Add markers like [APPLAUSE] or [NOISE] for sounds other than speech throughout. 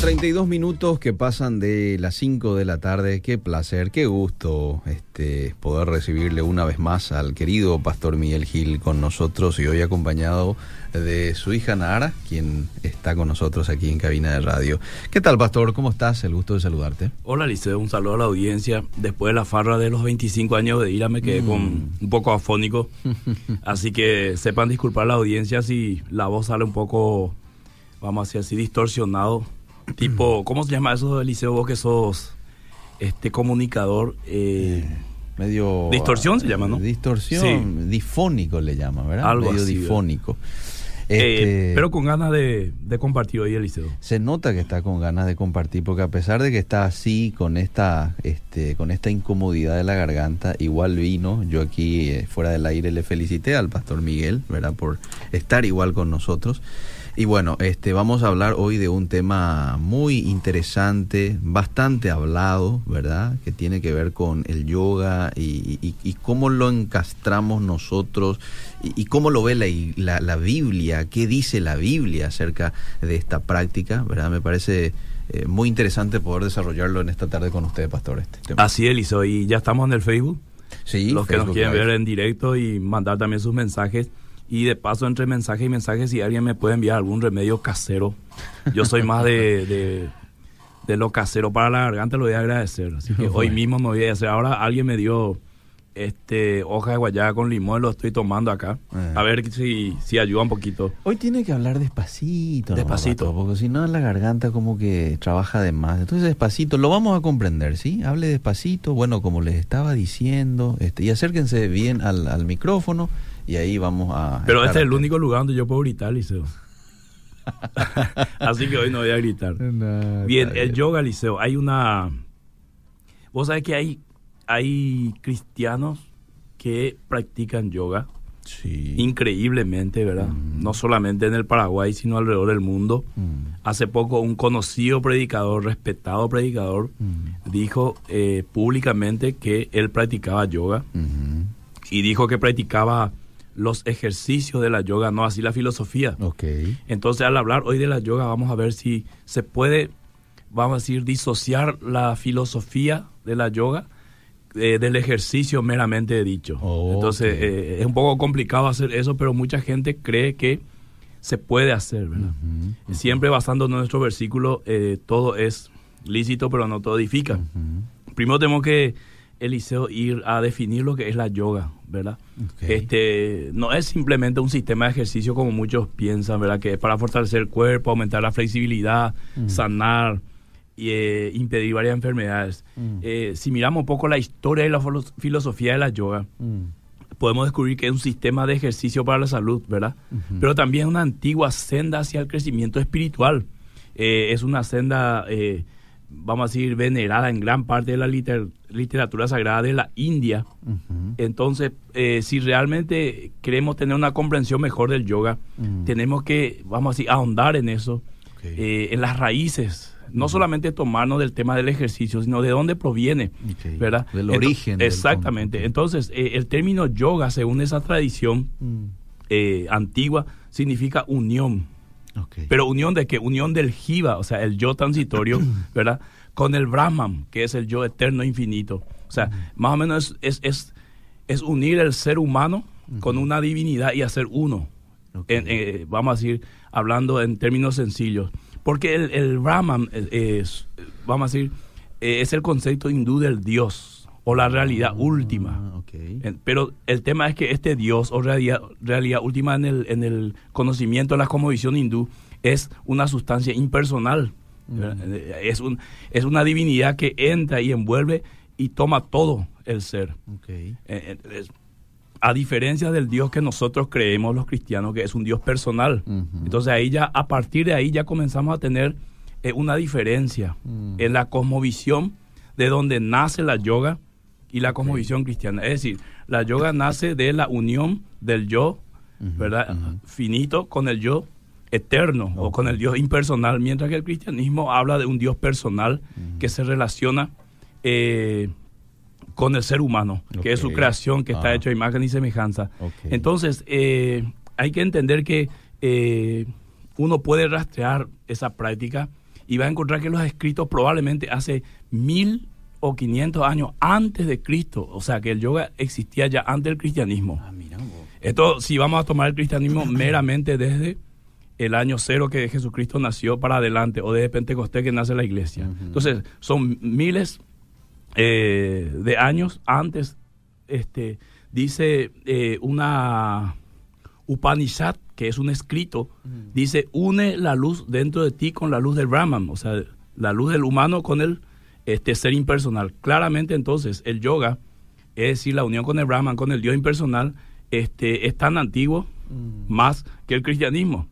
32 minutos que pasan de las 5 de la tarde. Qué placer, qué gusto este, poder recibirle una vez más al querido Pastor Miguel Gil con nosotros y hoy acompañado de su hija Nara, quien está con nosotros aquí en cabina de radio. ¿Qué tal, Pastor? ¿Cómo estás? El gusto de saludarte. Hola, Liceo. Un saludo a la audiencia. Después de la farra de los 25 años de ira me quedé con Mm. un poco afónico. [LAUGHS] así que sepan disculpar a la audiencia si la voz sale un poco, vamos a decir así, distorsionado. Tipo, ¿cómo se llama eso, Liceo? Vos que sos este comunicador. eh, Medio... Distorsión se llama, ¿no? Distorsión, difónico le llaman, ¿verdad? Algo Medio así, difónico. eh, Este, pero con ganas de, de compartir hoy el Liceo. Se nota que está con ganas de compartir, porque a pesar de que está así, con esta, este, con esta incomodidad de la garganta, igual vino. Yo aquí, eh, fuera del aire, le felicité al pastor Miguel, ¿verdad? Por estar igual con nosotros. Y bueno, este, vamos a hablar hoy de un tema muy interesante, bastante hablado, ¿verdad? Que tiene que ver con el yoga y, y- y cómo lo encastramos nosotros y, y cómo lo ve la, la- la Biblia, qué dice la Biblia acerca de esta práctica, ¿verdad? Me parece eh, muy interesante poder desarrollarlo en esta tarde con ustedes, Pastor. Este tema. Así es, Liceo. Y ya estamos en el Facebook. sí, los que nos quieren Live. ver en directo y mandar también sus mensajes. Y de paso, entre mensaje y mensaje, si alguien me puede enviar algún remedio casero, yo soy más de, de, de lo casero para la garganta, lo voy a agradecer. Así que [LAUGHS] hoy mismo me voy a hacer. Ahora alguien me dio este hoja de guayaba con limón, lo estoy tomando acá. Eh. A ver si, si ayuda un poquito. Hoy tiene que hablar despacito. Despacito. Porque si no la garganta como que trabaja de más. Entonces despacito, lo vamos a comprender, ¿sí? Hable despacito, bueno, como les estaba diciendo, este, y acérquense bien al, al micrófono y ahí vamos a... Pero este es el único lugar donde yo puedo gritar, Liceo. [LAUGHS] Así que hoy no voy a gritar. No, Bien, el yoga, Liceo, hay una... Vos sabés que hay, hay cristianos que practican yoga Sí. increíblemente, ¿verdad? Mm. No solamente en el Paraguay, sino alrededor del mundo. Mm, Hace poco un conocido predicador, respetado predicador, mm, dijo eh, públicamente que él practicaba yoga mhm. y dijo que practicaba los ejercicios de la yoga, no así la filosofía. Ok. Entonces, al hablar hoy de la yoga, vamos a ver si se puede, vamos a decir, disociar la filosofía de la yoga eh, del ejercicio meramente dicho. Entonces, eh, es un poco complicado hacer eso, pero mucha gente cree que se puede hacer, ¿verdad? Siempre basándonos en nuestro versículo, eh, todo es lícito, pero no todo edifica. Primero tenemos que, Eliseo, ir a definir lo que es la yoga, ¿verdad? Este, no es simplemente un sistema de ejercicio como muchos piensan, ¿verdad? Que es para fortalecer el cuerpo, aumentar la flexibilidad, Mm. sanar y eh, impedir varias enfermedades. Mm. Eh, si miramos un poco la historia y la filo- filosofía de la yoga, Mm, podemos descubrir que es un sistema de ejercicio para la salud, ¿verdad? Pero también una antigua senda hacia el crecimiento espiritual. Eh, es una senda, vamos a decir, venerada en gran parte de la liter- literatura sagrada de la India. Entonces, eh, si realmente queremos tener una comprensión mejor del yoga, tenemos que, vamos a decir, ahondar en eso, eh, en las raíces. No solamente tomarnos del tema del ejercicio, sino de dónde proviene. ¿verdad? Del origen Exactamente. Entonces, eh, el término yoga, según esa tradición eh, antigua, significa unión. Pero unión de qué? Unión del jiva, o sea, el yo transitorio, [CLEARS THROAT] ¿verdad? Con el Brahman, que es el yo eterno infinito. O sea, más o menos es, es, es, es unir el ser humano con una divinidad y hacer uno. En- eh, vamos a decir, hablando en términos sencillos. Porque el, el Brahman eh, es, vamos a decir, eh, es el concepto hindú del Dios o la realidad última. Ah. En- Pero el tema es que este Dios o realidad, realidad última en el, en el conocimiento de la cosmovisión hindú es una sustancia impersonal. Eh, Es, un, es una divinidad que entra y envuelve y toma todo el ser. Eh, eh, es- a diferencia del Dios que nosotros creemos los cristianos, que es un Dios personal. Entonces ahí ya, a partir de ahí ya comenzamos a tener eh, una diferencia Mm. en la cosmovisión de donde nace la yoga y la cosmovisión cristiana. Es decir, la yoga nace de la unión del yo, ¿verdad? Finito con el yo eterno o con el Dios impersonal, mientras que el cristianismo habla de un Dios personal que se relaciona eh, con el ser humano, que es su creación, que está Ah. hecho a imagen y semejanza. Entonces, eh, hay que entender que eh, uno puede rastrear esa práctica y vas a encontrar que los escritos probablemente hace mil o quinientos años antes de Cristo, o sea que el yoga existía ya antes del cristianismo. Ah, mira Esto, si vamos a tomar el cristianismo [CLEARS THROAT] meramente desde el año cero que Jesucristo nació para adelante, o desde Pentecostés que nace la iglesia. Entonces, son miles eh, de años antes, este, dice eh, una Upanishad, que es un escrito, dice, une la luz dentro de ti con la luz del Brahman, o sea, la luz del humano con el este, ser impersonal. Claramente entonces el yoga, es decir, la unión con el Brahman, con el Dios impersonal, este, es tan antiguo más que el cristianismo.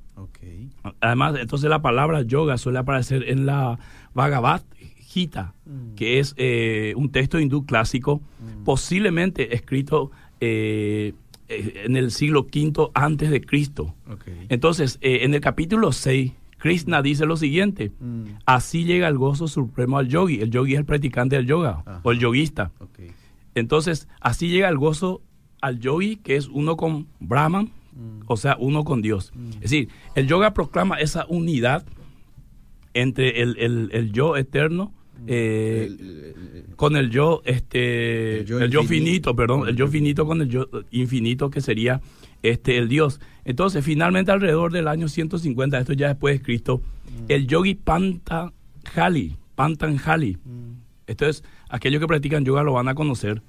Además, entonces la palabra yoga suele aparecer en la Bhagavad Gita, que es eh, un texto hindú clásico, posiblemente escrito eh, eh, en el siglo V antes de Cristo. Entonces, en el capítulo 6, Krishna dice lo siguiente, así llega el gozo supremo al yogi. El yogi es el practicante del yoga o el yoguista. Entonces, así llega el gozo al yogi, que es uno con Brahman, o sea, uno con Dios. Es decir, el yoga proclama esa unidad entre el, yo eterno eh, con el yo este el yo, finito, perdón el yo finito con el yo infinito que sería este el Dios. Entonces finalmente alrededor del año 150 esto ya después de Cristo el yogi Pantanjali Pantanjali. Esto es aquellos que practican yoga lo van a conocer.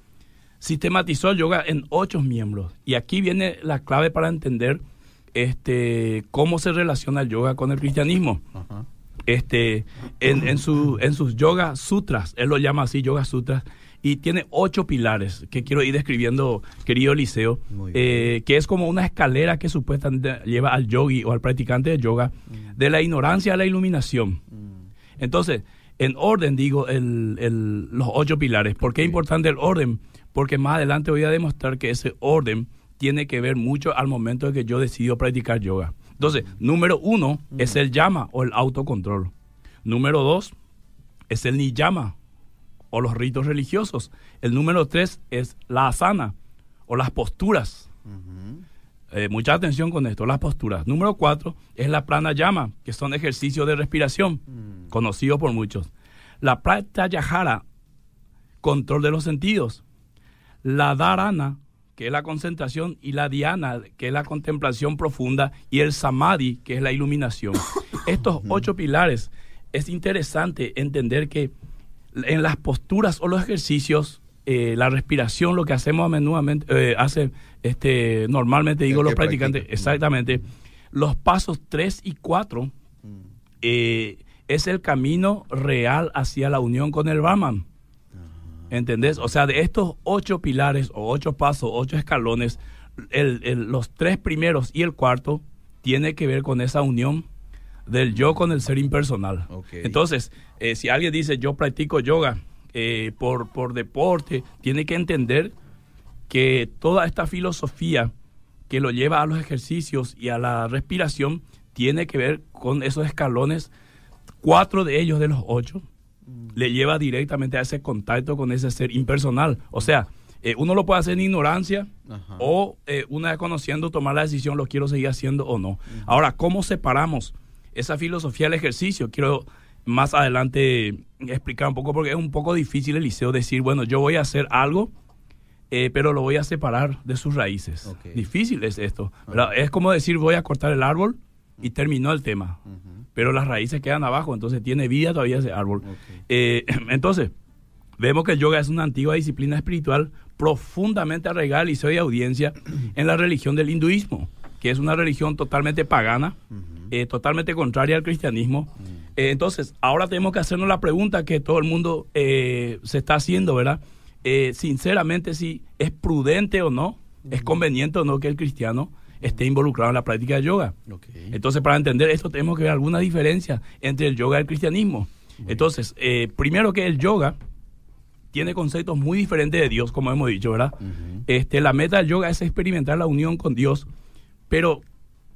Sistematizó el yoga en ocho miembros. Y aquí viene la clave para entender este, cómo se relaciona el yoga con el cristianismo. Este, en, en, su, en sus yoga sutras, él lo llama así, yoga sutras, y tiene ocho pilares que quiero ir describiendo, querido Liceo, eh, que es como una escalera que supuestamente lleva al yogi o al practicante de yoga mm. de la ignorancia a la iluminación. Mm. Entonces, en orden digo el, el, los ocho pilares. ¿Por qué es importante el orden? porque más adelante voy a demostrar que ese orden tiene que ver mucho al momento de que yo decido practicar yoga. Entonces, número uno es el llama o el autocontrol. Número dos es el niyama o los ritos religiosos. El número tres es la asana o las posturas. Eh, mucha atención con esto, las posturas. Número cuatro es la pranayama, que son ejercicios de respiración, conocidos por muchos. La pratyahara, control de los sentidos la dharana, que es la concentración, y la dhyana, que es la contemplación profunda, y el samadhi, que es la iluminación. [COUGHS] Estos ocho pilares, es interesante entender que en las posturas o los ejercicios, eh, la respiración, lo que hacemos a menudo, eh, hace, este, normalmente digo los practicantes, exactamente, los pasos 3 y 4 mm. eh, es el camino real hacia la unión con el Brahman. ¿Entendés? O sea, de estos ocho pilares o ocho pasos, ocho escalones, los tres primeros y el cuarto tiene que ver con esa unión del yo con el ser impersonal. Entonces, eh, si alguien dice yo practico yoga eh, por, por deporte, tiene que entender que toda esta filosofía que lo lleva a los ejercicios y a la respiración tiene que ver con esos escalones, cuatro de ellos de los ocho, le lleva directamente a ese contacto con ese ser impersonal. O sea, eh, uno lo puede hacer en ignorancia o eh, una vez conociendo tomar la decisión, lo quiero seguir haciendo o no. Ahora, ¿cómo separamos esa filosofía del ejercicio? Quiero más adelante explicar un poco porque es un poco difícil, el liceo decir, bueno, yo voy a hacer algo, eh, pero lo voy a separar de sus raíces. Difícil es esto. Es como decir, voy a cortar el árbol y terminó el tema pero las raíces quedan abajo, entonces tiene vida todavía ese árbol. Eh, [CLEARS THROAT] entonces, vemos que el yoga es una antigua disciplina espiritual profundamente arraigada y audiencia en la religión del hinduismo, que es una religión totalmente pagana, eh, totalmente contraria al cristianismo. Eh, entonces, ahora tenemos que hacernos la pregunta que todo el mundo se está haciendo, ¿verdad? sinceramente, si es prudente o no, es conveniente o no que el cristiano esté involucrado en la práctica de yoga. Entonces, para entender esto, tenemos que ver alguna diferencia entre el yoga y el cristianismo. Entonces, eh, primero que el yoga tiene conceptos muy diferentes de Dios, como hemos dicho, ¿verdad? este, la meta del yoga es experimentar la unión con Dios. Pero,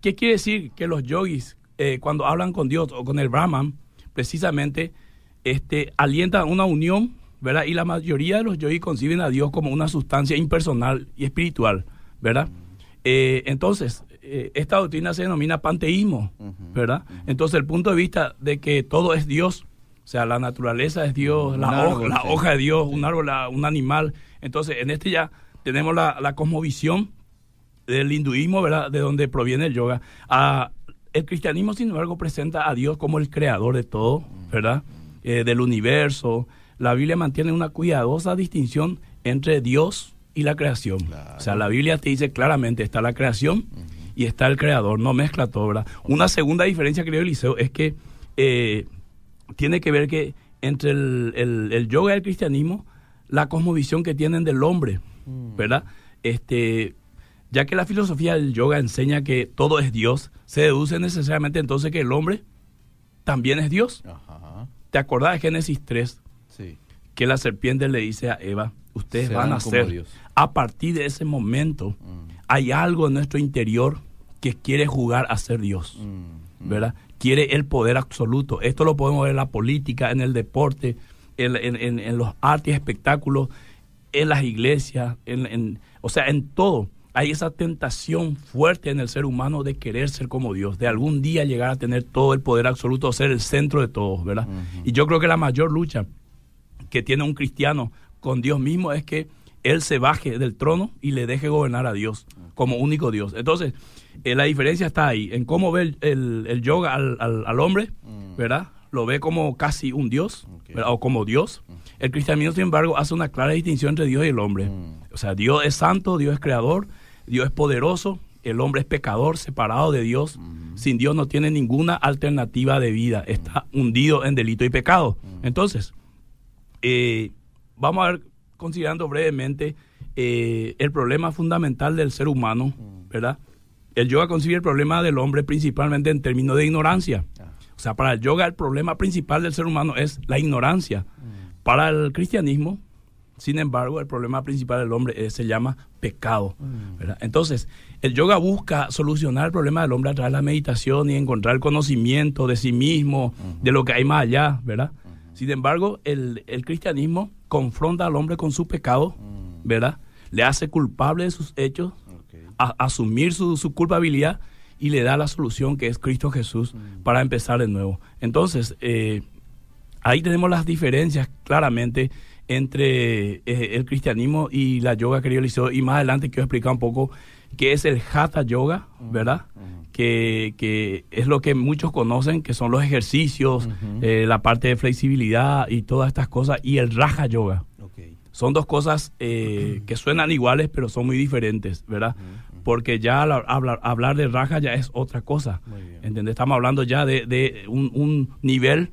¿qué quiere decir que los yogis, eh, cuando hablan con Dios o con el Brahman, precisamente este, alientan una unión, ¿verdad? Y la mayoría de los yogis conciben a Dios como una sustancia impersonal y espiritual, ¿verdad? Eh, entonces, eh, esta doctrina se denomina panteísmo. ¿verdad? Entonces el punto de vista de que todo es Dios, o sea, la naturaleza es Dios, la, hoja, la hoja de Dios, un árbol, un animal. Entonces en este ya tenemos la, la cosmovisión del hinduismo, ¿verdad? De donde proviene el yoga. El cristianismo, sin embargo, presenta a Dios como el creador de todo, ¿verdad? Eh, del universo. La Biblia mantiene una cuidadosa distinción entre Dios y la creación. O sea, la Biblia te dice claramente, está la creación y está el creador, no mezcla todo, ¿verdad? Una segunda diferencia, creo, Eliseo, es que eh, tiene que ver que entre el, yoga y el cristianismo, la cosmovisión que tienen del hombre. ¿verdad? Este, ya que la filosofía del yoga enseña que todo es Dios, se deduce necesariamente entonces que el hombre también es Dios. ¿Te acordás de Génesis 3? Sí. Que la serpiente le dice a Eva, ustedes van a ser, a partir de ese momento, mm. hay algo en nuestro interior que quiere jugar a ser Dios, mm, mm. ¿verdad? Quiere el poder absoluto. Esto lo podemos ver en la política, en el deporte, en, los artes y espectáculos, en las iglesias, en, o sea, en todo. Hay esa tentación fuerte en el ser humano de querer ser como Dios, de algún día llegar a tener todo el poder absoluto, ser el centro de todos, ¿verdad? Y yo creo que la mayor lucha que tiene un cristiano con Dios mismo es que él se baje del trono y le deje gobernar a Dios como único Dios. Entonces, eh, la diferencia está ahí, en cómo ve el, yoga al, hombre, mm. ¿verdad? Lo ve como casi un Dios, o como Dios. El cristianismo, sin embargo, hace una clara distinción entre Dios y el hombre. Mm. O sea, Dios es santo, Dios es creador, Dios es poderoso, el hombre es pecador, separado de Dios. Sin Dios no tiene ninguna alternativa de vida, está hundido en delito y pecado. Entonces, eh, vamos a ver, considerando brevemente eh, el problema fundamental del ser humano, ¿verdad? El yoga concibe el problema del hombre principalmente en términos de ignorancia. Ah. O sea, para el yoga el problema principal del ser humano es la ignorancia. Para el cristianismo, sin embargo, el problema principal del hombre se llama pecado. ¿verdad? Entonces, el yoga busca solucionar el problema del hombre a través de la meditación y encontrar el conocimiento de sí mismo, de lo que hay más allá, ¿verdad? Sin embargo, el, cristianismo confronta al hombre con su pecado, mm. ¿verdad? Le hace culpable de sus hechos, a, asumir su, culpabilidad y le da la solución que es Cristo Jesús mm. para empezar de nuevo. Entonces, eh, ahí tenemos las diferencias claramente entre eh, el cristianismo y la yoga, querido Eliseo, y más adelante quiero explicar un poco qué es el Hatha Yoga, ¿verdad? que, es lo que muchos conocen, que son los ejercicios, eh, la parte de flexibilidad y todas estas cosas, y el Raja Yoga. Son dos cosas eh, que suenan iguales, pero son muy diferentes, ¿verdad? Porque ya hablar, hablar de Raja ya es otra cosa. ¿Entendés? Estamos hablando ya de, un, nivel,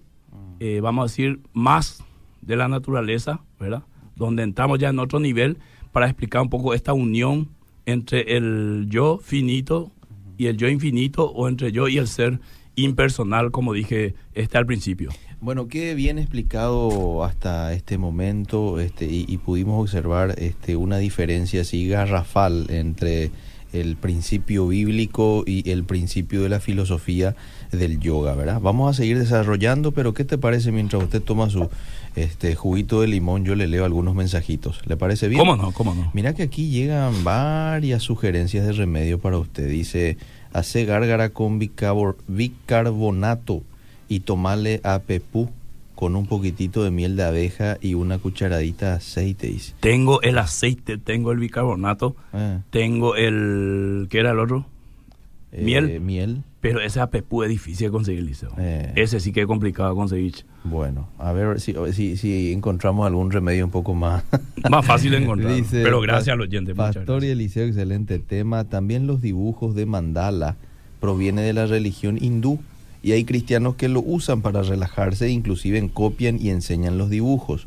eh, vamos a decir, más de la naturaleza, ¿verdad? Donde entramos ya en otro nivel para explicar un poco esta unión entre el yo finito y el yo infinito o entre yo y el ser impersonal, como dije este al principio. Bueno, qué bien explicado hasta este momento este, y, pudimos observar este, una diferencia así garrafal entre el principio bíblico y el principio de la filosofía del yoga, ¿verdad? Vamos a seguir desarrollando, pero ¿qué te parece mientras usted toma su este juguito de limón? Yo le leo algunos mensajitos. ¿Le parece bien? ¿Cómo no? ¿Cómo no? Mira que aquí llegan varias sugerencias de remedio para usted. Dice, hace gárgara con bicarbonato y tomarle a pepú con un poquitito de miel de abeja y una cucharadita de aceite. Tengo el aceite, tengo el bicarbonato, ah. tengo el... ¿Qué era el otro? Eh, miel. Miel. Pero ese apepú es difícil de conseguir, Liceo. Eh. Ese sí que es complicado de conseguir. Bueno, a ver si, si, encontramos algún remedio un poco más... [LAUGHS] más fácil de encontrar. pero gracias a los oyentes. Pastor y Eliseo, excelente tema. También los dibujos de mandala proviene de la religión hindú y hay cristianos que lo usan para relajarse, inclusive copian y enseñan los dibujos.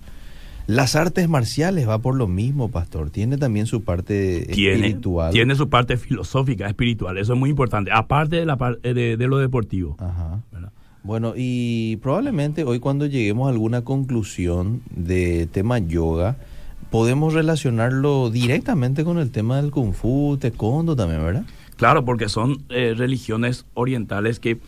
Las artes marciales va por lo mismo, pastor. Tiene también su parte espiritual. Tiene su parte filosófica, espiritual. Eso es muy importante. Aparte de, la, de, de lo deportivo. Ajá. Bueno, y probablemente hoy cuando lleguemos a alguna conclusión de tema yoga, podemos relacionarlo directamente con el tema del kung fu, taekwondo también, ¿verdad? Claro, porque son eh, religiones orientales que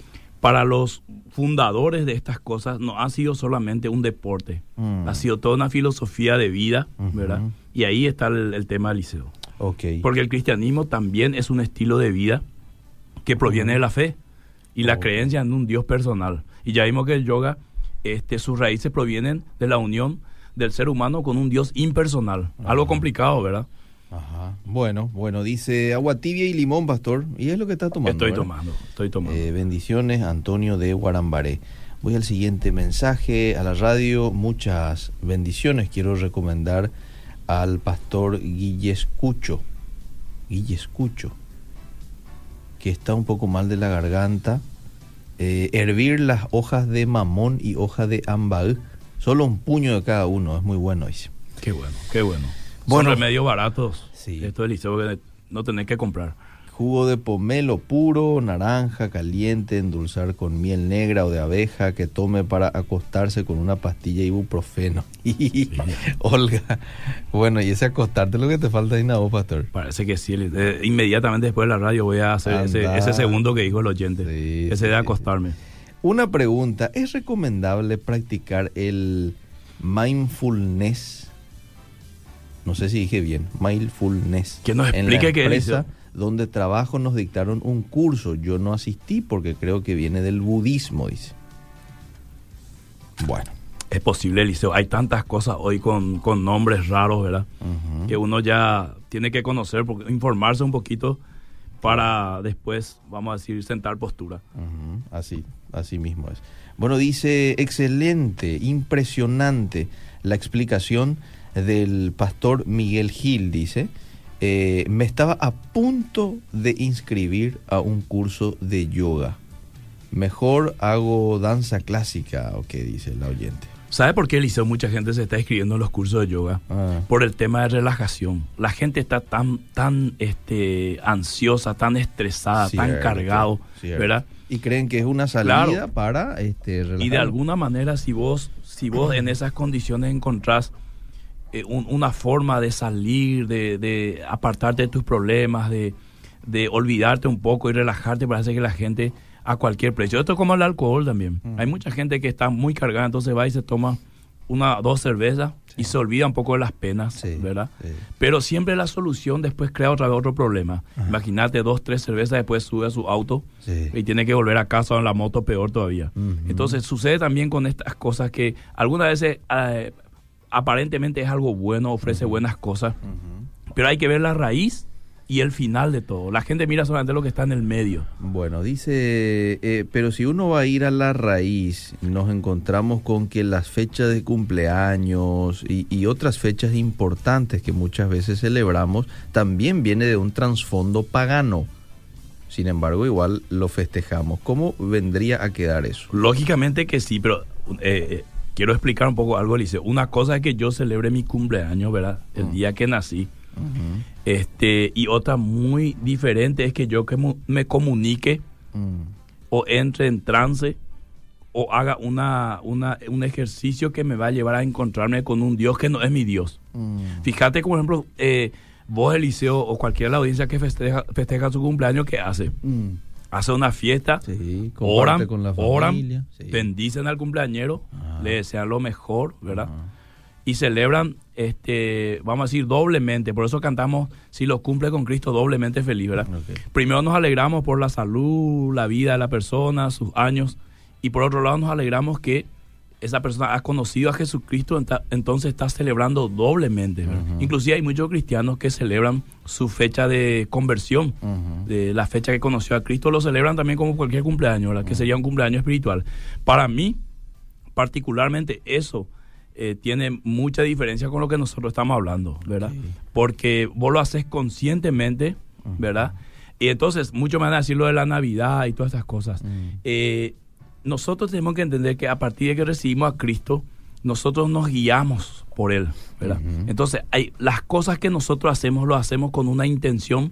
para los fundadores de estas cosas no ha sido solamente un deporte, mm. ha sido toda una filosofía de vida, ¿verdad? Y ahí está el, tema del liceo. Okay. Porque el cristianismo también es un estilo de vida que proviene de la fe. y la Oh. creencia en un Dios personal. Y ya vimos que el yoga, este, sus raíces provienen de la unión del ser humano con un Dios impersonal. Algo Ajá. complicado, ¿verdad? Ajá. Bueno, bueno, dice agua tibia y limón, pastor. Y es lo que está tomando. estoy ¿verdad? tomando, estoy tomando. Eh, bendiciones, Antonio de Guarambaré. Voy al siguiente mensaje a la radio. Muchas bendiciones. Quiero recomendar al pastor Guillescucho. Guillescucho. Que está un poco mal de la garganta. Eh, hervir las hojas de mamón y hoja de ambaú. Solo un puño de cada uno. Es muy bueno, dice. Qué bueno, qué bueno. Bueno. Son remedios baratos. Sí. Esto es liceo que no tenés que comprar. Jugo de pomelo puro, naranja caliente, endulzar con miel negra o de abeja que tome para acostarse con una pastilla ibuprofeno. [LAUGHS] Olga, bueno, y ese acostarte lo que te falta ahí, ¿no, pastor? Parece que sí. eh, inmediatamente después de la radio voy a hacer ese, segundo que dijo el oyente. Sí, ese de acostarme. Una pregunta, ¿es recomendable practicar el mindfulness? No sé si dije bien, mindfulness. Que nos explique qué es donde trabajo nos dictaron un curso. Yo no asistí porque creo que viene del budismo, dice. Bueno. Es posible, Eliseo. Hay tantas cosas hoy con, con nombres raros, ¿verdad? Que uno ya tiene que conocer, informarse un poquito para después, vamos a decir, sentar postura. Así, así mismo es. Bueno, dice, excelente, impresionante la explicación del pastor Miguel Gil, dice. Eh, me estaba a punto de inscribir a un curso de yoga. Mejor hago danza clásica, o qué dice la oyente. ¿Sabe por qué, Eliseo, mucha gente se está inscribiendo en los cursos de yoga? Ah, Por el tema de relajación. La gente está tan, tan este, ansiosa, tan estresada, tan cargado, cierto. ¿verdad? Y creen que es una salida Claro. para este, Y de relajar. alguna manera, si vos, si vos en esas condiciones encontrás eh, un- una forma de salir, de, de apartarte de tus problemas, de, de olvidarte un poco y relajarte, parece que la gente a cualquier precio. Esto es como el alcohol también. Mm. Hay mucha gente que está muy cargada, entonces va y se toma una dos cervezas y se olvida un poco de las penas, Sí, ¿verdad? sí. Pero siempre la solución después crea otra vez otro problema. Ajá. Imagínate dos, tres cervezas, después sube a su auto y tiene que volver a casa en la moto peor todavía. Entonces sucede también con estas cosas que algunas veces eh, aparentemente es algo bueno, ofrece buenas cosas, pero hay que ver la raíz y el final de todo. La gente mira solamente lo que está en el medio. Bueno, dice, eh, pero si uno va a ir a la raíz, nos encontramos con que las fechas de cumpleaños y, y otras fechas importantes que muchas veces celebramos también viene de un trasfondo pagano. Sin embargo, igual lo festejamos. ¿Cómo vendría a quedar eso? Lógicamente que sí, pero eh, eh, quiero explicar un poco algo, Eliseo. Una cosa es que yo celebre mi cumpleaños, ¿verdad? El Mm. día que nací. Este, y otra muy diferente es que yo que me comunique Mm. o entre en trance o haga una, una, un ejercicio que me va a llevar a encontrarme con un Dios que no es mi Dios. Mm. Fíjate, por ejemplo, eh, vos, Eliseo, o cualquiera de la audiencia que festeja, festeja su cumpleaños, ¿qué hace? Mm. Hace una fiesta, Sí, oran, con la oran, familia. sí. bendicen al cumpleañero, le desean lo mejor, ¿verdad? Ajá. Y celebran, este, vamos a decir, doblemente. Por eso cantamos, si lo cumple con Cristo, doblemente feliz, ¿verdad? Primero nos alegramos por la salud, la vida de la persona, sus años. Y por otro lado nos alegramos que esa persona ha conocido a Jesucristo, entonces está celebrando doblemente. Ujú. Inclusive hay muchos cristianos que celebran su fecha de conversión, de la fecha que conoció a Cristo, lo celebran también como cualquier cumpleaños, ¿verdad? que sería un cumpleaños espiritual. Para mí, particularmente, eso eh, tiene mucha diferencia con lo que nosotros estamos hablando, ¿verdad? Porque vos lo haces conscientemente, ¿verdad? Y entonces, mucho me van a decir lo de la Navidad y todas esas cosas. Mm. Eh, nosotros tenemos que entender que a partir de que recibimos a Cristo, nosotros nos guiamos por Él, ¿verdad? Entonces, hay, las cosas que nosotros hacemos, lo hacemos con una intención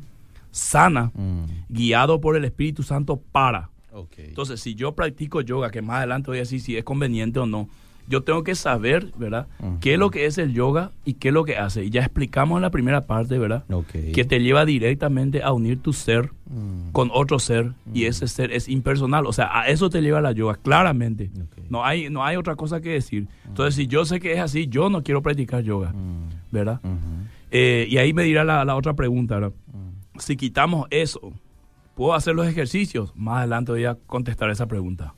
sana, Mm. guiado por el Espíritu Santo para. Entonces, si yo practico yoga, que más adelante voy a decir si es conveniente o no, yo tengo que saber, ¿verdad? ¿Qué es lo que es el yoga y qué es lo que hace? Y ya explicamos en la primera parte, ¿verdad? Que te lleva directamente a unir tu ser Mm. con otro ser y ese ser es impersonal. O sea, a eso te lleva la yoga, claramente. No hay, no hay otra cosa que decir. Entonces, si yo sé que es así, yo no quiero practicar yoga, Mm. ¿verdad? Eh, y ahí me dirá la, la otra pregunta, ¿verdad? Mm. Si quitamos eso, ¿puedo hacer los ejercicios? Más adelante voy a contestar esa pregunta.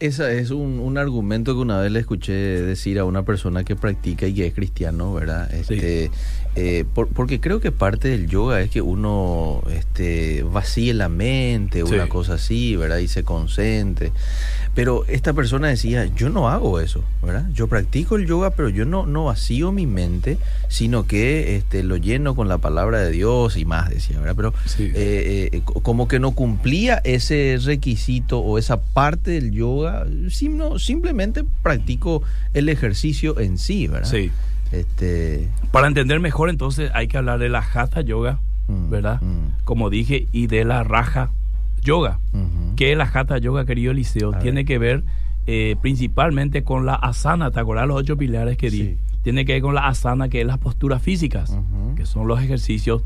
Ese es un, un, argumento que una vez le escuché decir a una persona que practica y que es cristiano, ¿verdad? Este, sí. Eh, por, porque creo que parte del yoga es que uno este, vacíe la mente, sí. una cosa así, ¿verdad? Y se concentre. Pero esta persona decía, yo no hago eso, ¿verdad? Yo practico el yoga, pero yo no, no vacío mi mente, sino que este, lo lleno con la palabra de Dios y más, decía, ¿verdad? Pero sí. eh, eh, como que no cumplía ese requisito o esa parte del yoga sino simplemente practico el ejercicio en sí, ¿verdad? Sí. Este... Para entender mejor, entonces hay que hablar de la Hatha Yoga, mm, ¿verdad? Mm. Como dije, y de la Raja Yoga. Uh -huh. ¿Qué es la Hatha Yoga, querido Liceo? A Tiene ver. que ver eh, principalmente con la asana, ¿te acordás los ocho pilares que di? Sí. Tiene que ver con la asana, que es las posturas físicas, uh -huh. que son los ejercicios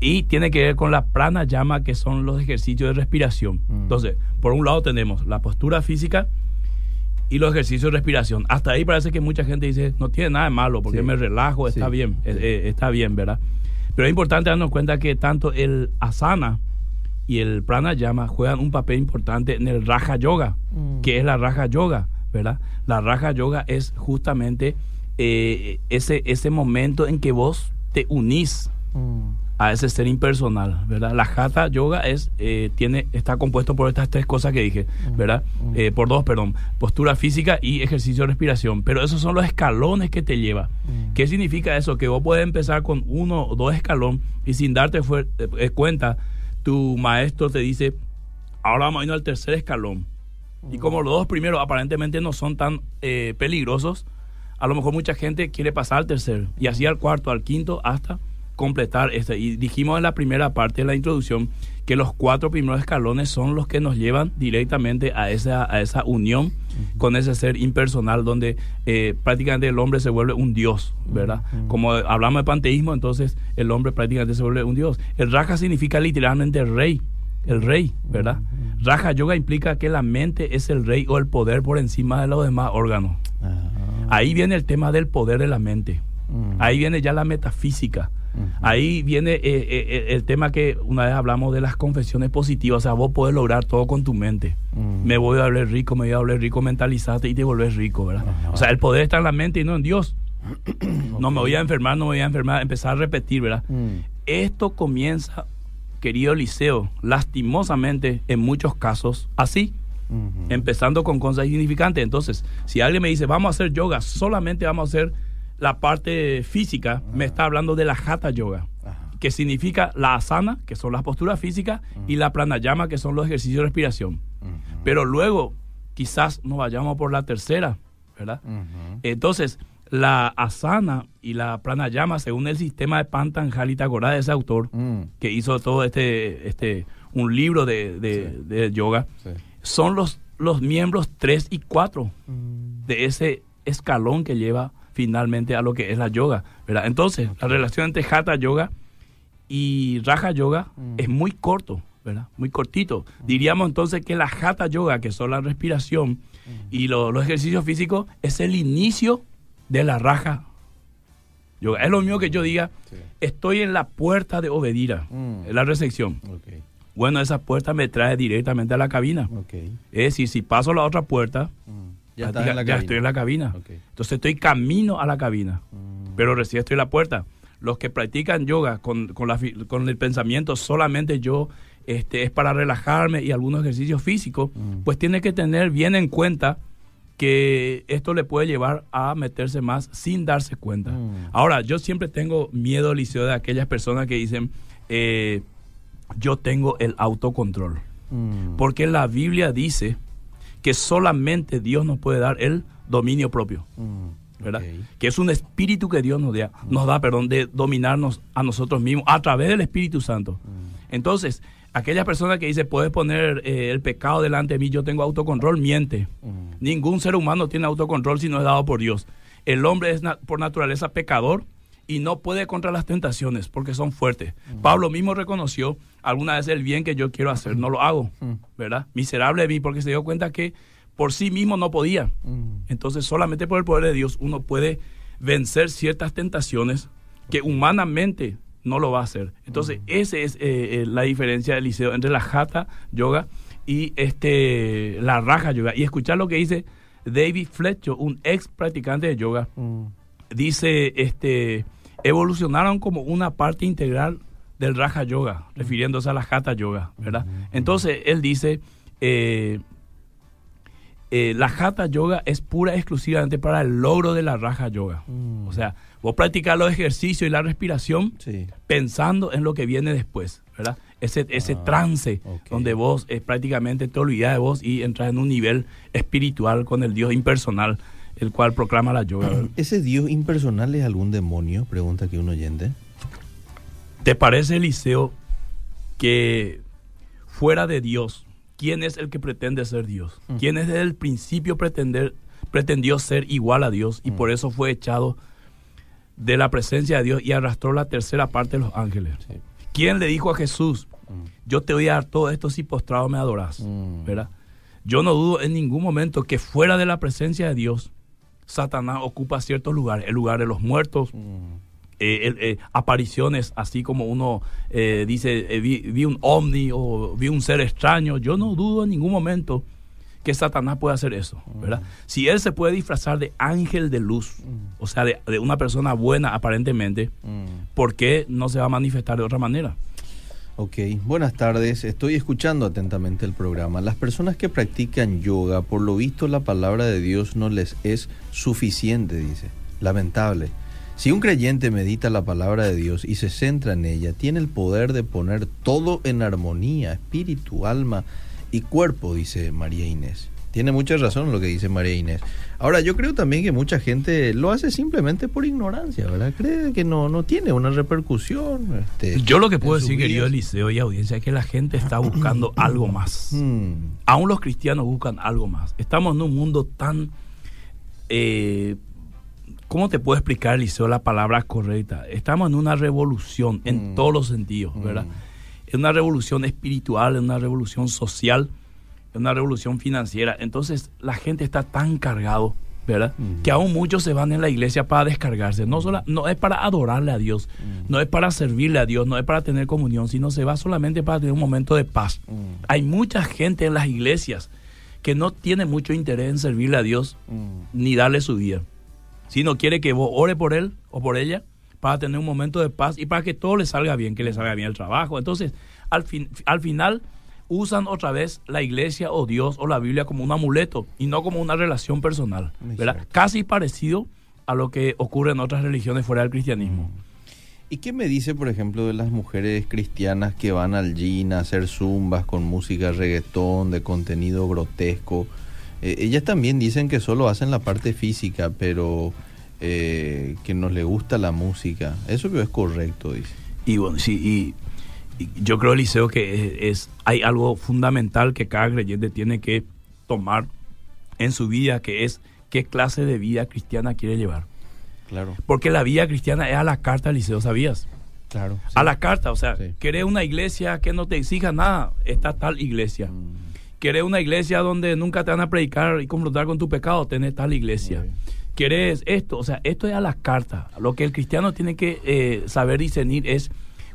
y tiene que ver con la pranayama, que son los ejercicios de respiración. Mm. Entonces, por un lado tenemos la postura física y los ejercicios de respiración. Hasta ahí parece que mucha gente dice, no tiene nada de malo, porque sí. me relajo, está sí. bien, sí. eh, está bien, ¿verdad? Pero es importante darnos cuenta que tanto el asana y el pranayama juegan un papel importante en el raja yoga, mm. que es la raja yoga, ¿verdad? La raja yoga es justamente eh, ese, ese momento en que vos te unís. Mm a ese ser impersonal, ¿verdad? La Hatha Yoga es, eh, tiene, está compuesto por estas tres cosas que dije, ¿verdad? Eh, por dos, perdón, postura física y ejercicio de respiración, pero esos son los escalones que te lleva. ¿Qué significa eso? Que vos puedes empezar con uno o dos escalones y sin darte eh, cuenta, tu maestro te dice, ahora vamos a ir al tercer escalón. Y como los dos primeros aparentemente no son tan peligrosos, a lo mejor mucha gente quiere pasar al tercer y así al cuarto, al quinto, hasta completar este. Y dijimos en la primera parte de la introducción que los cuatro primeros escalones son los que nos llevan directamente a esa, a esa unión uh -huh. con ese ser impersonal donde eh, prácticamente el hombre se vuelve un dios, ¿verdad? Uh -huh. Como hablamos de panteísmo, entonces el hombre prácticamente se vuelve un dios. El raja significa literalmente rey, el rey, ¿verdad? Uh -huh. Raja yoga implica que la mente es el rey o el poder por encima de los demás órganos. Ahí viene el tema del poder de la mente. Ahí viene ya la metafísica. Uh -huh. Ahí viene eh, eh, el tema que una vez hablamos de las confesiones positivas, o sea, vos podés lograr todo con tu mente. Uh -huh. Me voy a volver rico, me voy a volver rico, mentalizate y te volvés rico, ¿verdad? Uh -huh. O sea, el poder está en la mente y no en Dios. [CLEARS THROAT] no me voy a enfermar, no me voy a enfermar, empezar a repetir, ¿verdad? Esto comienza, querido Liceo, lastimosamente en muchos casos así. Empezando con cosas insignificantes. Entonces, si alguien me dice, vamos a hacer yoga, solamente vamos a hacer la parte física, Ajá. me está hablando de la Hatha Yoga, Ajá. que significa la asana, que son las posturas físicas, Ajá. y la pranayama, que son los ejercicios de respiración. Pero luego, quizás nos vayamos por la tercera, ¿verdad? Entonces, la asana y la pranayama, según el sistema de Pantanjali, ¿te acordás de ese autor mm. que hizo todo este, este un libro de, de, sí. de yoga? Sí. Son los, los miembros 3 y 4 mm. de ese escalón que lleva finalmente a lo que es la yoga, ¿verdad? Entonces, okay. la relación entre Hatha Yoga y Raja Yoga mm. es muy corto, ¿verdad? Muy cortito. Mm. Diríamos entonces que la Hatha Yoga, que son la respiración mm. y lo, los ejercicios físicos, es el inicio de la Raja Yoga. Es lo mismo que yo diga, sí. estoy en la puerta de Obedira, en la recepción. Okay. Bueno, esa puerta me trae directamente a la cabina. Okay. Es decir, si paso la otra puerta, ya, ya, ya estoy en la cabina. Okay. Entonces estoy camino a la cabina, mm. pero recién estoy en la puerta. Los que practican yoga con, con, la, con el pensamiento solamente yo este, es para relajarme y algunos ejercicios físicos, mm. pues tiene que tener bien en cuenta que esto le puede llevar a meterse más sin darse cuenta. Mm. Ahora, yo siempre tengo miedo, Liceo, de aquellas personas que dicen, eh, yo tengo el autocontrol. Porque la Biblia dice que solamente Dios nos puede dar el dominio propio. Mm, ¿verdad? Okay. Que es un espíritu que Dios nos da, nos da, perdón, de dominarnos a nosotros mismos a través del Espíritu Santo. Mm. Entonces, aquella persona que dice, puedes poner eh, el pecado delante de mí, yo tengo autocontrol, miente. Mm. Ningún ser humano tiene autocontrol si no es dado por Dios. El hombre es na por naturaleza pecador y no puede contra las tentaciones porque son fuertes. Mm. Pablo mismo reconoció alguna vez el bien que yo quiero hacer, no lo hago, mm. ¿verdad? Miserable de mí porque se dio cuenta que por sí mismo no podía. Mm. Entonces solamente por el poder de Dios uno puede vencer ciertas tentaciones que humanamente no lo va a hacer. Entonces, esa es eh, eh, la diferencia del liceo entre la Hatha Yoga y este la Raja Yoga. Y escuchar lo que dice David Fletcher, un ex practicante de yoga. Mm. Dice, este, evolucionaron como una parte integral del Raja Yoga, refiriéndose a la Hatha Yoga, ¿verdad? Entonces, él dice, eh, eh, la Hatha Yoga es pura y exclusivamente para el logro de la Raja Yoga. Mm. O sea, vos practicas los ejercicios y la respiración Sí. pensando en lo que viene después, ¿verdad? Ese, ese Ah, trance donde vos eh, prácticamente te olvidas de vos y entras en un nivel espiritual con el Dios impersonal, el cual proclama la. ¿verdad? ¿Ese Dios impersonal es algún demonio? Pregunta aquí un oyente. ¿Te parece, Eliseo, que fuera de Dios, quién es el que pretende ser Dios? Mm. ¿Quién es desde el principio pretender, pretendió ser igual a Dios y Mm. por eso fue echado de la presencia de Dios y arrastró la tercera parte de los ángeles? Sí. ¿Quién le dijo a Jesús, Mm. yo te voy a dar todo esto si postrado me adoras? Mm. ¿Verdad? Yo no dudo en ningún momento que fuera de la presencia de Dios, Satanás ocupa ciertos lugares, el lugar de los muertos, Mm. eh, eh, apariciones, así como uno eh, dice, eh, vi, vi un ovni o vi un ser extraño. Yo no dudo en ningún momento que Satanás pueda hacer eso, ¿verdad? Si él se puede disfrazar de ángel de luz, o sea, de, de una persona buena aparentemente, Mm. ¿por qué no se va a manifestar de otra manera? Ok, buenas tardes. Estoy escuchando atentamente el programa. Las personas que practican yoga, por lo visto la palabra de Dios no les es suficiente, dice. Lamentable. Si un creyente medita la palabra de Dios y se centra en ella, tiene el poder de poner todo en armonía, espíritu, alma y cuerpo, dice María Inés. Tiene mucha razón lo que dice María Inés. Ahora, yo creo también que mucha gente lo hace simplemente por ignorancia, ¿verdad? Cree que no, no tiene una repercusión. este, Yo lo que en puedo decir, querido. Eliseo y audiencia, es que la gente está buscando [CLEARS THROAT] algo más. Hmm, Aún los cristianos buscan algo más. Estamos en un mundo tan... eh, ¿Cómo te puedo explicar, Eliseo, la palabra correcta? Estamos en una revolución en Mm. todos los sentidos, ¿verdad? Es una revolución espiritual, es una revolución social, una revolución financiera. Entonces la gente está tan cargado, ¿verdad? Que aún muchos se van en la iglesia para descargarse. No, sola- no es para adorarle a Dios, no es para servirle a Dios, no es para tener comunión, sino se va solamente para tener un momento de paz. Hay mucha gente en las iglesias que no tiene mucho interés en servirle a Dios ni darle su vida, sino quiere que vos ore por él o por ella para tener un momento de paz y para que todo le salga bien, que le salga bien el trabajo. Entonces, al, fin, al final usan otra vez la iglesia o Dios o la Biblia como un amuleto y no como una relación personal. Casi parecido a lo que ocurre en otras religiones fuera del cristianismo. ¿Y qué me dice, por ejemplo, de las mujeres cristianas que van al gym a hacer zumbas con música reggaetón, de contenido grotesco? Eh, ellas también dicen que solo hacen la parte física, pero eh, que no les gusta la música. Eso que es correcto, dice. Y bueno, sí, y yo creo, Eliseo, que es, es- hay algo fundamental que cada creyente tiene que tomar en su vida, que es qué clase de vida cristiana quiere llevar. Claro, Porque la vida cristiana es a la carta, Eliseo, ¿sabías? claro. A la carta, o sea, Sí. querés una iglesia que no te exija nada, está tal iglesia. Mm, Querés una iglesia donde nunca te van a predicar y confrontar con tu pecado, tenés tal iglesia. Querés esto, o sea, esto es a la carta. Lo que el cristiano tiene que eh, saber discernir es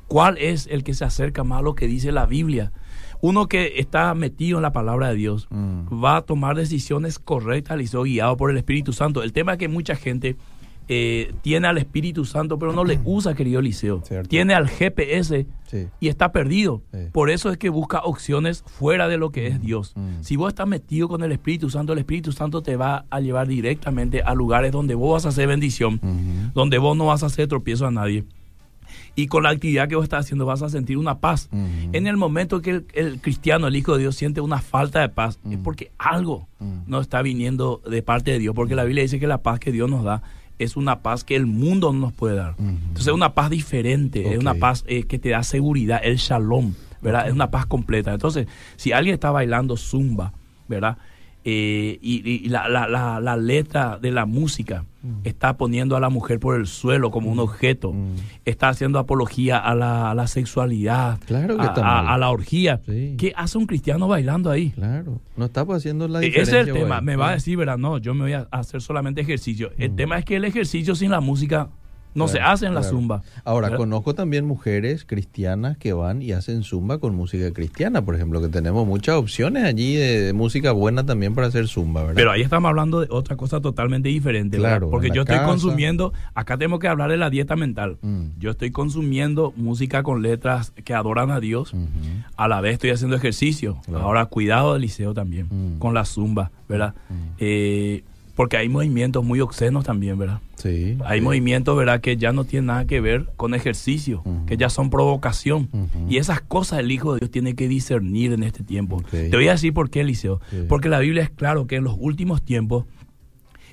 cuál es el que se acerca más a lo que dice la Biblia. Uno que está metido en la palabra de Dios Mm. va a tomar decisiones correctas, Eliseo, guiado por el Espíritu Santo. El tema es que mucha gente eh, tiene al Espíritu Santo, pero no le [CLEARS THROAT] usa, querido Eliseo. Cierto. Tiene al GPS Sí. y está perdido. Sí. Por eso es que busca opciones fuera de lo que es Dios. Mm. Si vos estás metido con el Espíritu Santo, el Espíritu Santo te va a llevar directamente a lugares donde vos vas a hacer bendición, donde vos no vas a hacer tropiezo a nadie. Y con la actividad que vos estás haciendo vas a sentir una paz. En el momento que el, el cristiano, el Hijo de Dios, siente una falta de paz, es porque algo no está viniendo de parte de Dios. Porque la Biblia dice que la paz que Dios nos da es una paz que el mundo no nos puede dar. Entonces es una paz diferente, es una paz eh, que te da seguridad, el shalom, ¿verdad? Es una paz completa. Entonces, si alguien está bailando zumba, ¿verdad? Eh, y y la, la- la- la letra de la música está poniendo a la mujer por el suelo como un objeto, Mm. está haciendo apología a la, a la sexualidad, Claro que a, está a- mal. a la orgía. Sí. ¿Qué hace un cristiano bailando ahí? Claro, no estamos haciendo la diferencia. Ese es el tema. Me va a decir, ¿verdad? No, yo me voy a hacer solamente ejercicio. El Mm. tema es que el ejercicio sin la música No se Claro, hace en la claro. zumba. Ahora, ¿verdad? conozco también mujeres cristianas que van y hacen zumba con música cristiana, por ejemplo, que tenemos muchas opciones allí de, de música buena también para hacer zumba, ¿verdad? Pero ahí estamos hablando de otra cosa totalmente diferente. Claro, Porque yo estoy casa. consumiendo, acá tenemos que hablar de la dieta mental. Mm. Yo estoy consumiendo música con letras que adoran a Dios. A la vez estoy haciendo ejercicio. Ahora, cuidado del liceo también, Mm. con la zumba, ¿verdad? Mm. Eh, porque hay movimientos muy obscenos también, ¿verdad? Sí. Hay sí. movimientos, ¿verdad?, que ya no tienen nada que ver con ejercicio, que ya son provocación. Y esas cosas el Hijo de Dios tiene que discernir en este tiempo. Te voy a decir por qué, Eliseo. Sí. Porque la Biblia es claro que en los últimos tiempos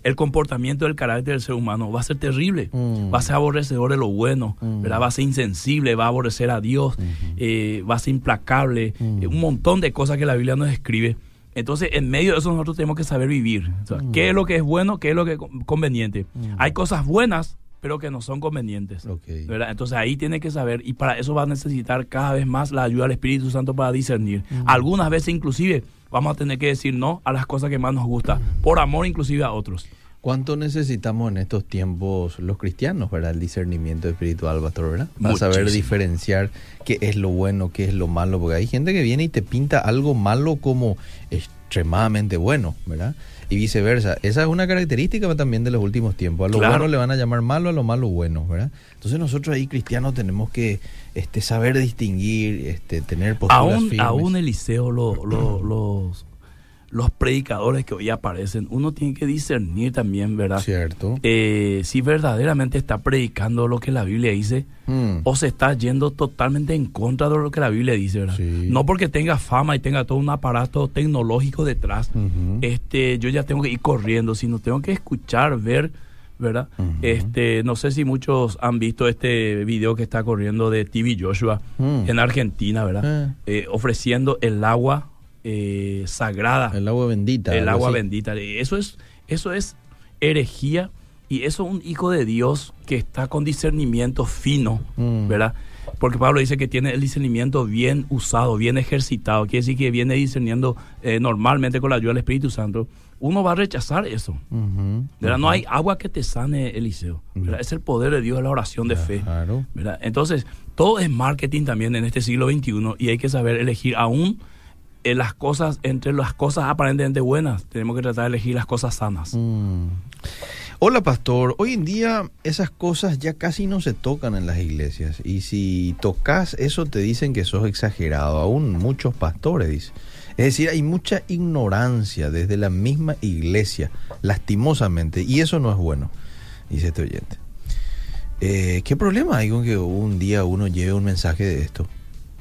el comportamiento del carácter del ser humano va a ser terrible. Mm. Va a ser aborrecedor de lo bueno, Mm. ¿verdad? va a ser insensible, va a aborrecer a Dios, eh, va a ser implacable, Mm. eh, un montón de cosas que la Biblia nos describe. Entonces, en medio de eso nosotros tenemos que saber vivir. O sea, ¿Qué es lo que es bueno? ¿Qué es lo que es con- conveniente? Mm. Hay cosas buenas, pero que no son convenientes. Entonces ahí tiene que saber y para eso va a necesitar cada vez más la ayuda del Espíritu Santo para discernir. Algunas veces inclusive vamos a tener que decir no a las cosas que más nos gusta, por amor inclusive a otros. ¿Cuánto necesitamos en estos tiempos los cristianos, verdad? El discernimiento espiritual, pastor, ¿verdad? Para saber diferenciar qué es lo bueno, qué es lo malo, porque hay gente que viene y te pinta algo malo como extremadamente bueno, ¿verdad? Y viceversa. Esa es una característica también de los últimos tiempos. A lo Claro. bueno le van a llamar malo, a lo malo bueno, ¿verdad? Entonces nosotros ahí cristianos tenemos que este, saber distinguir, este, tener posturas Aún, firmes. aún Eliseo, lo- lo- los, los predicadores que hoy aparecen, uno tiene que discernir también, ¿verdad? Cierto. Eh, si verdaderamente está predicando lo que la Biblia dice Mm. o se está yendo totalmente en contra de lo que la Biblia dice, ¿verdad? Sí. No porque tenga fama y tenga todo un aparato tecnológico detrás, este, yo ya tengo que ir corriendo, sino tengo que escuchar, ver, ¿verdad? Este, no sé si muchos han visto este video que está corriendo de TV Joshua Mm. en Argentina, ¿verdad? Eh, ofreciendo el agua eh, sagrada, el, El agua bendita. algo agua así. bendita. Eso es, eso es herejía y eso es un hijo de Dios que está con discernimiento fino, Mm. ¿verdad? Porque Pablo dice que tiene el discernimiento bien usado, bien ejercitado, quiere decir que viene discerniendo eh, normalmente con la ayuda del Espíritu Santo. Uno va a rechazar eso. ¿verdad? No hay agua que te sane, Eliseo. ¿verdad? Es el poder de Dios, la oración de fe. Claro. ¿verdad? Entonces, todo es marketing también en este siglo XXI y hay que saber elegir aún eh, las cosas, entre las cosas aparentemente buenas, tenemos que tratar de elegir las cosas sanas. Mm. Hola pastor, hoy en día esas cosas ya casi no se tocan en las iglesias y si tocas eso te dicen que sos exagerado, aún muchos pastores dicen. Es decir, hay mucha ignorancia desde la misma iglesia, lastimosamente, y eso no es bueno, dice este oyente. Eh, ¿Qué problema hay con que un día uno lleve un mensaje de esto?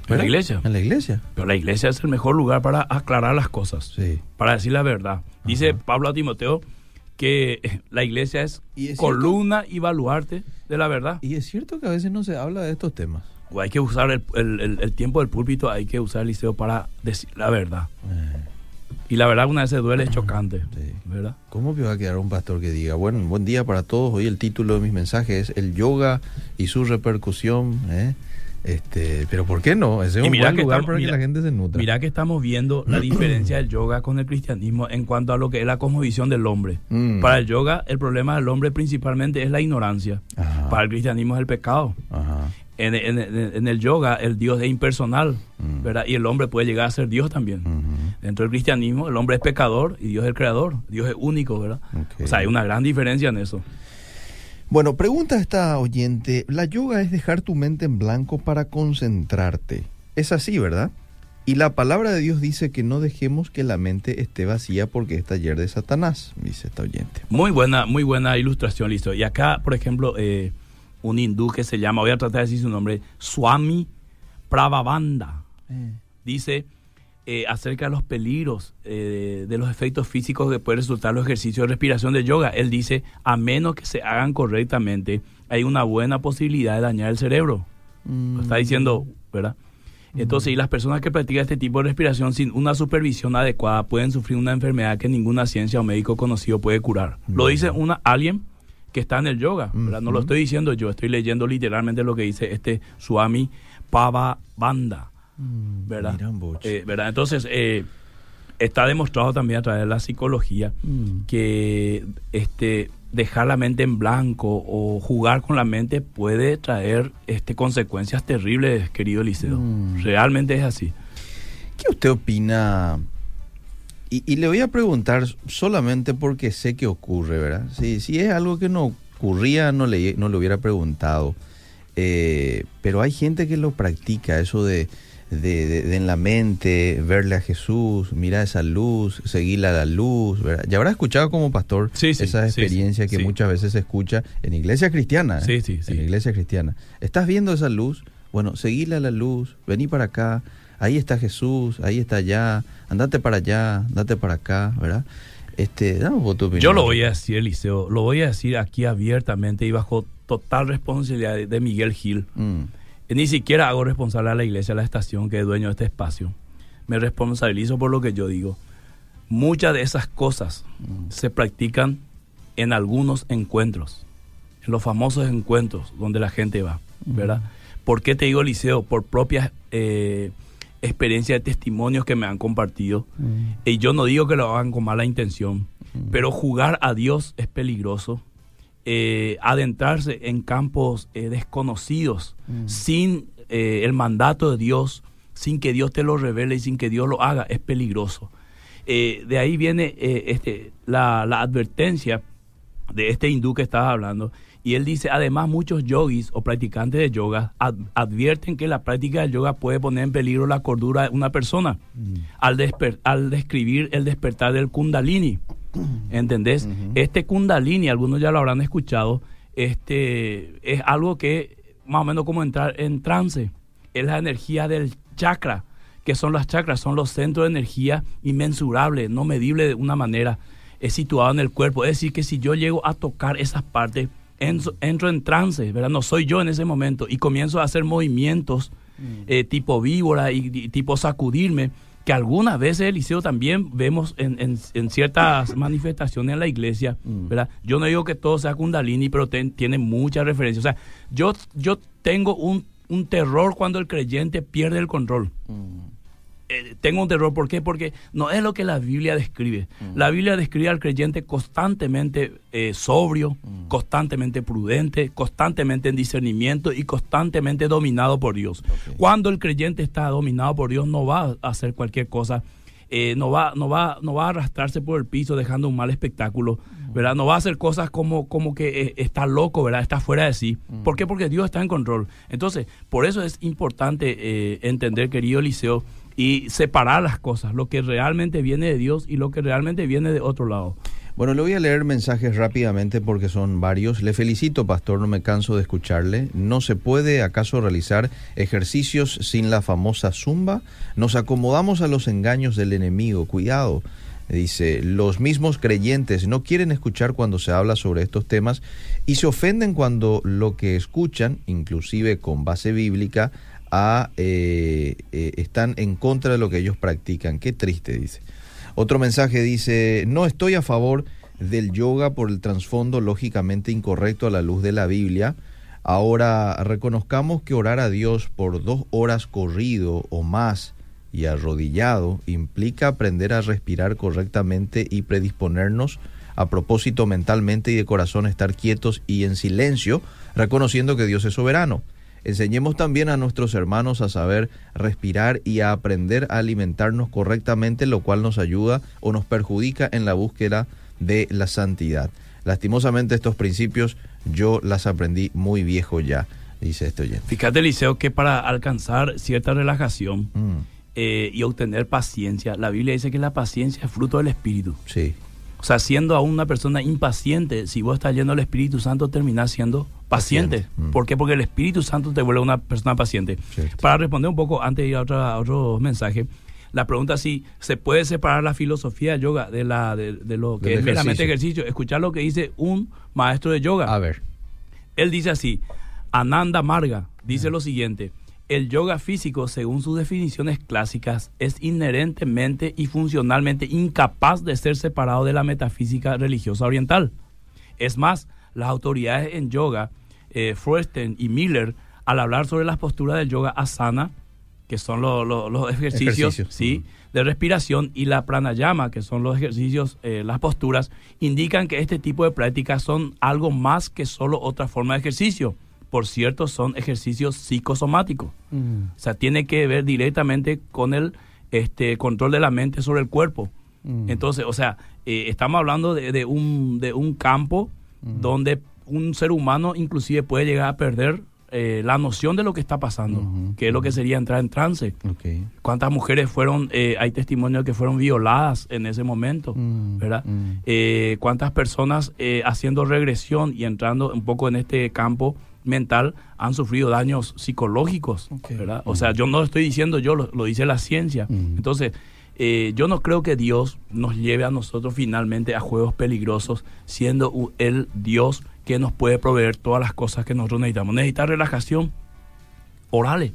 ¿En la iglesia? En la iglesia. Pero la iglesia es el mejor lugar para aclarar las cosas, Sí. para decir la verdad. Dice Pablo a Timoteo que [LAUGHS] la iglesia es, Y es columna y baluarte de la verdad. Y es cierto que a veces no se habla de estos temas. O hay que usar el, el- el- el tiempo del púlpito, hay que usar el liceo para decir la verdad. Eh, Y la verdad una vez se duele, es chocante, Sí. ¿verdad? ¿Cómo que va a quedar un pastor que diga, bueno, buen día para todos, hoy el título de mis mensajes es el yoga y su repercusión, ¿eh? Este, pero ¿por qué no? Ese es un mira buen que lugar estamos- para mira- que la gente se nutra. Mira que estamos viendo la diferencia del yoga con el cristianismo en cuanto a lo que es la cosmovisión del hombre. Mm. Para el yoga, el problema del hombre principalmente es la ignorancia. Ajá. Para el cristianismo es el pecado. Ajá. En, en- en- en el yoga, el Dios es impersonal, Mm. ¿verdad? Y el hombre puede llegar a ser Dios también. Dentro del cristianismo, el hombre es pecador y Dios es el creador. Dios es único, ¿verdad? O sea, hay una gran diferencia en eso. Bueno, pregunta esta oyente, la yoga es dejar tu mente en blanco para concentrarte. Es así, ¿verdad? Y la palabra de Dios dice que no dejemos que la mente esté vacía porque es taller de Satanás, dice esta oyente. Muy buena, muy buena ilustración, listo. Y acá, por ejemplo, eh, un hindú que se llama, voy a tratar de decir su nombre, Swami Prabhavanda, dice eh, acerca de los peligros eh, de los efectos físicos que pueden resultar los ejercicios de respiración de yoga. Él dice, a menos que se hagan correctamente, hay una buena posibilidad de dañar el cerebro. Lo está diciendo, ¿verdad? Entonces, y las personas que practican este tipo de respiración sin una supervisión adecuada pueden sufrir una enfermedad que ninguna ciencia o médico conocido puede curar. Lo dice una alguien que está en el yoga, ¿verdad? No lo estoy diciendo yo, estoy leyendo literalmente lo que dice este Swami Pavabanda, ¿verdad? Mira, Boch. Eh, ¿verdad? Entonces, eh, está demostrado también a través de la psicología Mm. que este dejar la mente en blanco o jugar con la mente puede traer este, consecuencias terribles, querido Eliseo. Mm. Realmente es así. ¿Qué usted opina? Y, y le voy a preguntar solamente porque sé que ocurre, ¿verdad? Si, si es algo que no ocurría, no le, no le hubiera preguntado. Eh, pero hay gente que lo practica, eso de, de, de- de en la mente, verle a Jesús, mirar esa luz, seguirle a la luz, ¿verdad? Ya habrá escuchado como pastor Sí, sí, esa sí, experiencia sí, que muchas veces se escucha en iglesia cristiana. ¿eh? Sí, sí, sí. En iglesia cristiana. ¿Estás viendo esa luz? Bueno, seguirle a la luz, vení para acá, ahí está Jesús, ahí está allá, andate para allá, andate para acá, ¿verdad? Este, dame tu opinión. Yo lo voy a decir, Eliseo, lo voy a decir aquí abiertamente y bajo total responsabilidad de- Miguel Gil. Mm, Ni siquiera hago responsable a la iglesia, a la estación que es dueño de este espacio. Me responsabilizo por lo que yo digo. Muchas de esas cosas mm, se practican en algunos encuentros, en los famosos encuentros donde la gente va, ¿verdad? ¿Por qué te digo Eliseo? Por propias eh, experiencias de testimonios que me han compartido. mm, Y yo no digo que lo hagan con mala intención, mm. pero jugar a Dios es peligroso. Eh, adentrarse en campos eh, desconocidos, Mm. sin eh, el mandato de Dios, sin que Dios te lo revele y sin que Dios lo haga, es peligroso. Eh, de ahí viene este, la, la advertencia de este hindú que estaba hablando. Y él dice, además muchos yogis o practicantes de yoga ad- advierten que la práctica del yoga puede poner en peligro la cordura de una persona Mm. al, al describir el despertar del kundalini. [CLEARS THROAT] ¿Entendés? Este kundalini, algunos ya lo habrán escuchado, este es algo que más o menos como entrar en trance. Es la energía del chakra. que son las chakras? Son los centros de energía inmensurables, no medibles de una manera, es situado en el cuerpo. Es decir, que si yo llego a tocar esas partes, entro, entro en trance, ¿verdad? No soy yo en ese momento y comienzo a hacer movimientos eh, tipo víbora y, y tipo sacudirme, que algunas veces, Eliseo, también vemos en, en- en ciertas [COUGHS] manifestaciones en la iglesia, Mm. ¿verdad? Yo no digo que todo sea kundalini, pero ten- tiene muchas referencias. O sea, yo, yo tengo un, un terror cuando el creyente pierde el control. Eh, tengo un terror, ¿por qué? Porque no es lo que la Biblia describe. La Biblia describe al creyente constantemente eh, sobrio, constantemente prudente, constantemente en discernimiento y constantemente dominado por Dios. Cuando el creyente está dominado por Dios, no va a hacer cualquier cosa, eh, no, va, no, va, no va a arrastrarse por el piso dejando un mal espectáculo, ¿verdad? No va a hacer cosas como, como que está loco, ¿verdad? Está fuera de sí. ¿Por qué? Porque Dios está en control. Entonces, por eso es importante entender, querido Eliseo, y separar las cosas, lo que realmente viene de Dios y lo que realmente viene de otro lado. Bueno, le voy a leer mensajes rápidamente porque son varios. Le felicito, pastor, no me canso de escucharle. ¿No se puede acaso realizar ejercicios sin la famosa zumba? Nos acomodamos a los engaños del enemigo. Cuidado. Dice, los mismos creyentes no quieren escuchar cuando se habla sobre estos temas y se ofenden cuando lo que escuchan, inclusive con base bíblica, eh, eh, están en contra de lo que ellos practican. Qué triste, dice. Otro mensaje dice, no estoy a favor del yoga por el trasfondo lógicamente incorrecto a la luz de la Biblia. Ahora reconozcamos que orar a Dios por dos horas corrido o más y arrodillado implica aprender a respirar correctamente y predisponernos a propósito mentalmente y de corazón estar quietos y en silencio, reconociendo que Dios es soberano. Enseñemos también a nuestros hermanos a saber respirar y a aprender a alimentarnos correctamente, lo cual nos ayuda o nos perjudica en la búsqueda de la santidad. Lastimosamente estos principios yo las aprendí muy viejo ya, dice este oyente. Fíjate, Eliseo, que para alcanzar cierta relajación Mm, eh, y obtener paciencia, la Biblia dice que la paciencia es fruto del Espíritu. sí, O sea, siendo aún una persona impaciente, si vos estás lleno del Espíritu Santo, terminás siendo paciente. Paciente. Mm. ¿Por qué? Porque el Espíritu Santo te vuelve una persona paciente. Cierto. Para responder un poco, antes de ir a, a otro mensaje, la pregunta es si se puede separar la filosofía yoga de, la, de, de lo que Del es meramente ejercicio. ejercicio. Escuchar lo que dice un maestro de yoga. a ver. Él dice así, Ananda Marga dice lo siguiente, el yoga físico, según sus definiciones clásicas, es inherentemente y funcionalmente incapaz de ser separado de la metafísica religiosa oriental. Es más, las autoridades en yoga, eh, y Miller, al hablar sobre las posturas del yoga asana, que son lo- lo- los ejercicios, Ejercicios, ¿sí? de respiración, y la pranayama, que son los ejercicios, eh, las posturas, indican que este tipo de prácticas son algo más que solo otra forma de ejercicio. Por cierto, son ejercicios psicosomáticos. Mm, O sea, tiene que ver directamente con el este, control de la mente sobre el cuerpo. mm. Entonces, o sea, eh, estamos hablando de, de un, de un campo donde un ser humano inclusive puede llegar a perder eh, la noción de lo que está pasando, que es lo que sería entrar en trance. ¿Cuántas mujeres fueron, eh, hay testimonios que fueron violadas en ese momento, Mm, ¿verdad? mm. Eh, ¿Cuántas personas haciendo regresión y entrando un poco en este campo mental han sufrido daños psicológicos. ¿verdad? O sea, yo no lo estoy diciendo yo, lo, lo dice la ciencia. Entonces, eh, yo no creo que Dios nos lleve a nosotros finalmente a juegos peligrosos, siendo el Dios que nos puede proveer todas las cosas que nosotros necesitamos. Necesitas relajación, orale.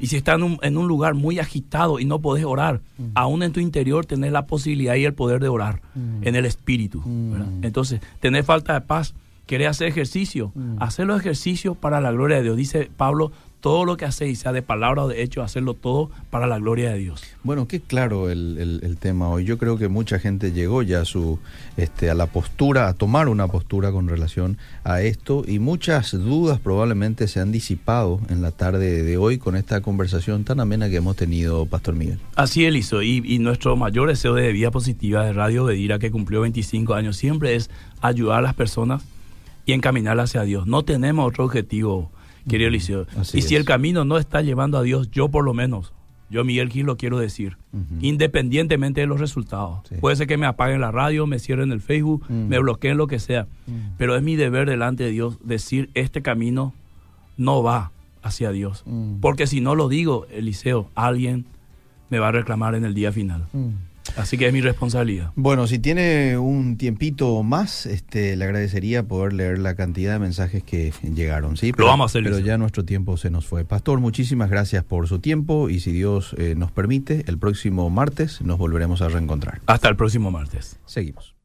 Y si estás en un, en un lugar muy agitado y no podés orar, aún en tu interior tenés la posibilidad y el poder de orar en el espíritu. ¿verdad? Entonces, tenés falta de paz, querés hacer ejercicio, hacer los ejercicios para la gloria de Dios. Dice Pablo, todo lo que hacéis, sea de palabra o de hecho, hacerlo todo para la gloria de Dios. Bueno, qué claro el, el- el tema hoy. Yo creo que mucha gente llegó ya a su, este, a la postura, a tomar una postura con relación a esto y muchas dudas probablemente se han disipado en la tarde de hoy con esta conversación tan amena que hemos tenido, Pastor Miguel. Así él hizo. Y, y nuestro mayor deseo de vida positiva de Radio Bedira, que cumplió 25 años, siempre es ayudar a las personas y encaminarlas hacia Dios. No tenemos otro objetivo, querido Eliseo. Y si es. el camino no está llevando a Dios, yo por lo menos, yo Miguel Gil lo quiero decir, independientemente de los resultados. Sí. Puede ser que me apaguen la radio, me cierren el Facebook, me bloqueen lo que sea. Pero es mi deber delante de Dios decir, este camino no va hacia Dios. Porque si no lo digo, Eliseo, alguien me va a reclamar en el día final. Así que es mi responsabilidad. Bueno, si tiene un tiempito más, este, le agradecería poder leer la cantidad de mensajes que llegaron, ¿sí? Lo vamos a hacer, Pero ya nuestro tiempo se nos fue. Pastor, muchísimas gracias por su tiempo y si Dios eh, nos permite, el próximo martes nos volveremos a reencontrar. Hasta el próximo martes. Seguimos.